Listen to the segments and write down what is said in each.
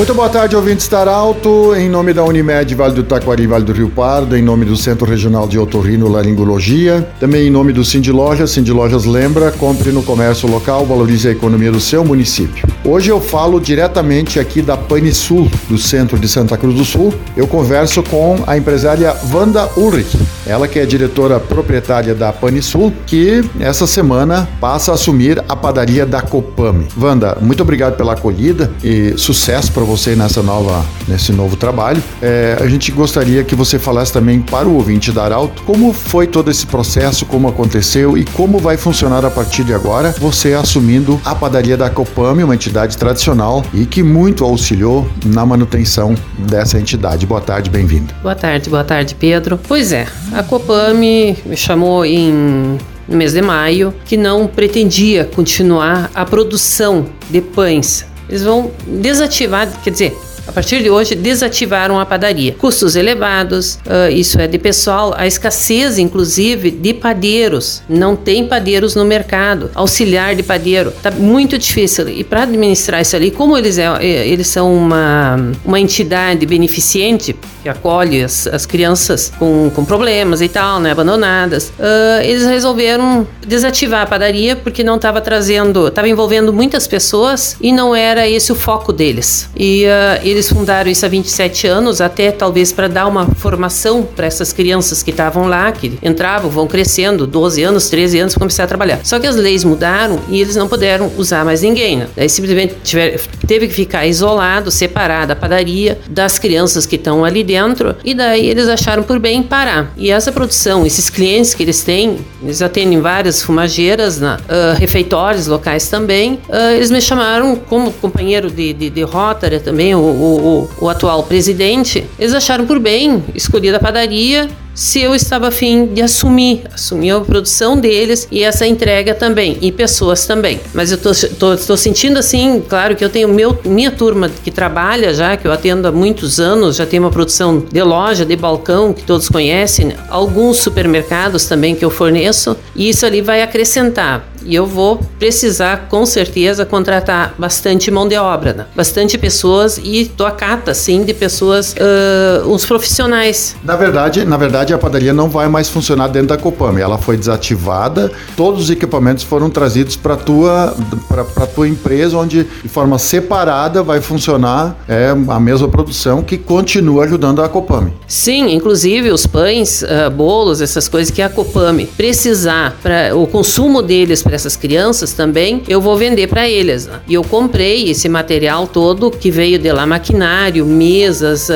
Muito boa tarde, ouvintes Estar Alto. Em nome da Unimed Vale do Taquari, Vale do Rio Pardo, em nome do Centro Regional de Otorrino Laringologia, também em nome do Cindy Lojas. Cindy Lojas lembra, compre no comércio local, valorize a economia do seu município. Hoje eu falo diretamente aqui da Pane Sul, do centro de Santa Cruz do Sul. Eu converso com a empresária Wanda Ulrich, ela que é diretora proprietária da Pane Sul, que essa semana passa a assumir a padaria da Copame. Wanda, muito obrigado pela acolhida e sucesso para você nessa nova, nesse novo trabalho. É, a gente gostaria que você falasse também para o ouvinte da Arauto como foi todo esse processo, como aconteceu e como vai funcionar a partir de agora você assumindo a padaria da Copame, uma entidade tradicional e que muito auxiliou na manutenção dessa entidade. Boa tarde, bem-vindo. Boa tarde, boa tarde, Pedro. Pois é, a Copame me chamou em no mês de maio que não pretendia continuar a produção de pães. Eles vão desativar, quer dizer, a partir de hoje, desativaram a padaria. Custos elevados, uh, isso é de pessoal, a escassez, inclusive, de padeiros. Não tem padeiros no mercado. Auxiliar de padeiro. Tá muito difícil. E para administrar isso ali, como eles, é, é, eles são uma, uma entidade beneficente, que acolhe as, as crianças com, com problemas e tal, né, abandonadas, uh, eles resolveram desativar a padaria porque não estava trazendo, estava envolvendo muitas pessoas e não era esse o foco deles. E uh, eles fundaram isso há 27 anos, até talvez para dar uma formação para essas crianças que estavam lá, que entravam, vão crescendo, 12 anos, 13 anos, para começar a trabalhar. Só que as leis mudaram e eles não puderam usar mais ninguém. Né? Daí simplesmente tiver, teve que ficar isolado, separado a padaria das crianças que estão ali dentro, e daí eles acharam por bem parar. E essa produção, esses clientes que eles têm, eles atendem várias fumageiras, né? uh, refeitórios locais também, uh, eles me chamaram como companheiro de, de, de Rotary também, o, o, o, atual presidente, eles acharam por bem escolher a padaria se eu estava afim de assumir, assumir a produção deles e essa entrega também, e pessoas também. Mas eu tô, sentindo assim, claro que eu tenho meu, minha turma que trabalha já, que eu atendo há muitos anos, já tem uma produção de loja, de balcão, que todos conhecem, alguns supermercados também que eu forneço, e isso ali vai acrescentar. E eu vou precisar, com certeza, contratar bastante mão de obra, né? bastante pessoas e tô a cata, sim, de pessoas, uh, uns profissionais. Na verdade, na verdade, a padaria não vai mais funcionar dentro da Copame. Ela foi desativada, todos os equipamentos foram trazidos para tua para tua empresa, onde de forma separada vai funcionar é, a mesma produção que continua ajudando a Copame. Sim, inclusive os pães, uh, bolos, essas coisas que a Copame precisar para o consumo deles para essas crianças também, eu vou vender para eles. Né? E eu comprei esse material todo que veio de lá, maquinário, mesas, uh,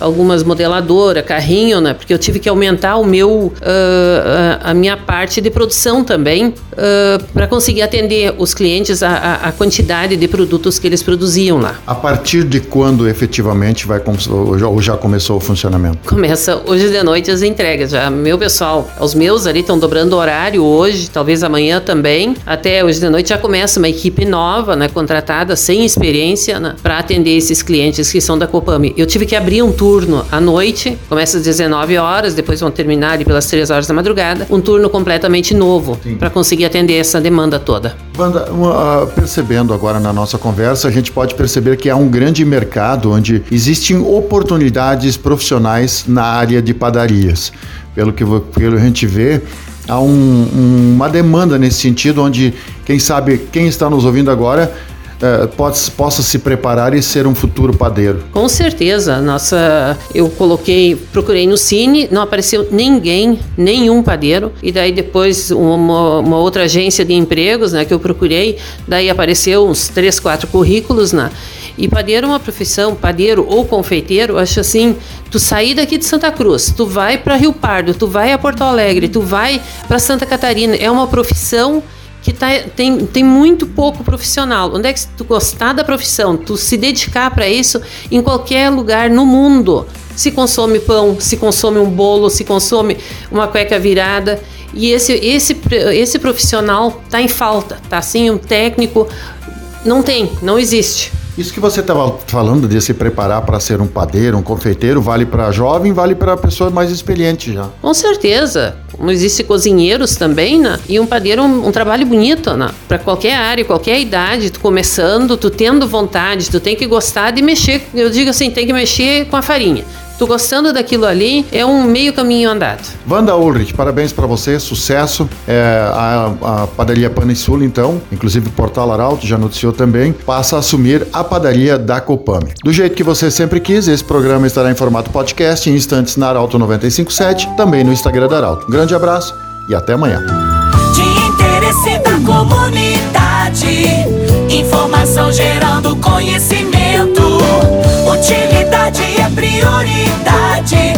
algumas modeladoras, carrinho, né? Porque eu tive que aumentar o meu, uh, a minha parte de produção também uh, para conseguir atender os clientes a, a, quantidade de produtos que eles produziam lá. A partir de quando efetivamente vai ou já começou o funcionamento? Começa hoje de noite as entregas. Já meu pessoal, os meus ali estão dobrando horário hoje, talvez amanhã também também. Até hoje de noite já começa uma equipe nova, né, contratada, sem experiência, né, para atender esses clientes que são da Copame. Eu tive que abrir um turno à noite, começa às 19 horas, depois vão terminar ali pelas 3 horas da madrugada, um turno completamente novo para conseguir atender essa demanda toda. Banda, uh, percebendo agora na nossa conversa, a gente pode perceber que há um grande mercado onde existem oportunidades profissionais na área de padarias. Pelo que, pelo que a gente vê, há um, uma demanda nesse sentido, onde, quem sabe, quem está nos ouvindo agora é, pode, possa se preparar e ser um futuro padeiro. Com certeza. Nossa, eu coloquei, procurei no Cine, não apareceu ninguém, nenhum padeiro. E daí depois uma, uma outra agência de empregos, né, que eu procurei, daí apareceu uns três, quatro currículos, né? E padeiro é uma profissão, padeiro ou confeiteiro, acho assim, tu sair daqui de Santa Cruz, tu vai para Rio Pardo, tu vai a Porto Alegre, tu vai para Santa Catarina, é uma profissão que tá, tem, tem muito pouco profissional. Onde é que tu gostar da profissão, tu se dedicar para isso em qualquer lugar no mundo, se consome pão, se consome um bolo, se consome uma cueca virada. E esse, esse, esse profissional tá em falta, tá assim, um técnico não tem, não existe. Isso que você estava falando de se preparar para ser um padeiro, um confeiteiro, vale para jovem, vale para pessoa mais experiente já. Com certeza. Como existe cozinheiros também, né? E um padeiro é um, um trabalho bonito, né? Para qualquer área, qualquer idade, tu começando, tu tendo vontade, tu tem que gostar de mexer. Eu digo assim, tem que mexer com a farinha. Tu gostando daquilo ali, é um meio caminho andado. Wanda Ulrich, parabéns para você, sucesso. É, a, a padaria Sul, então, inclusive o Portal Arauto já noticiou também, passa a assumir a padaria da Copame. Do jeito que você sempre quis, esse programa estará em formato podcast em instantes na Arauto 957, também no Instagram da Arauto. Um grande abraço e até amanhã. De interesse da comunidade, informação gerando conhecimento. Utilidade é prioridade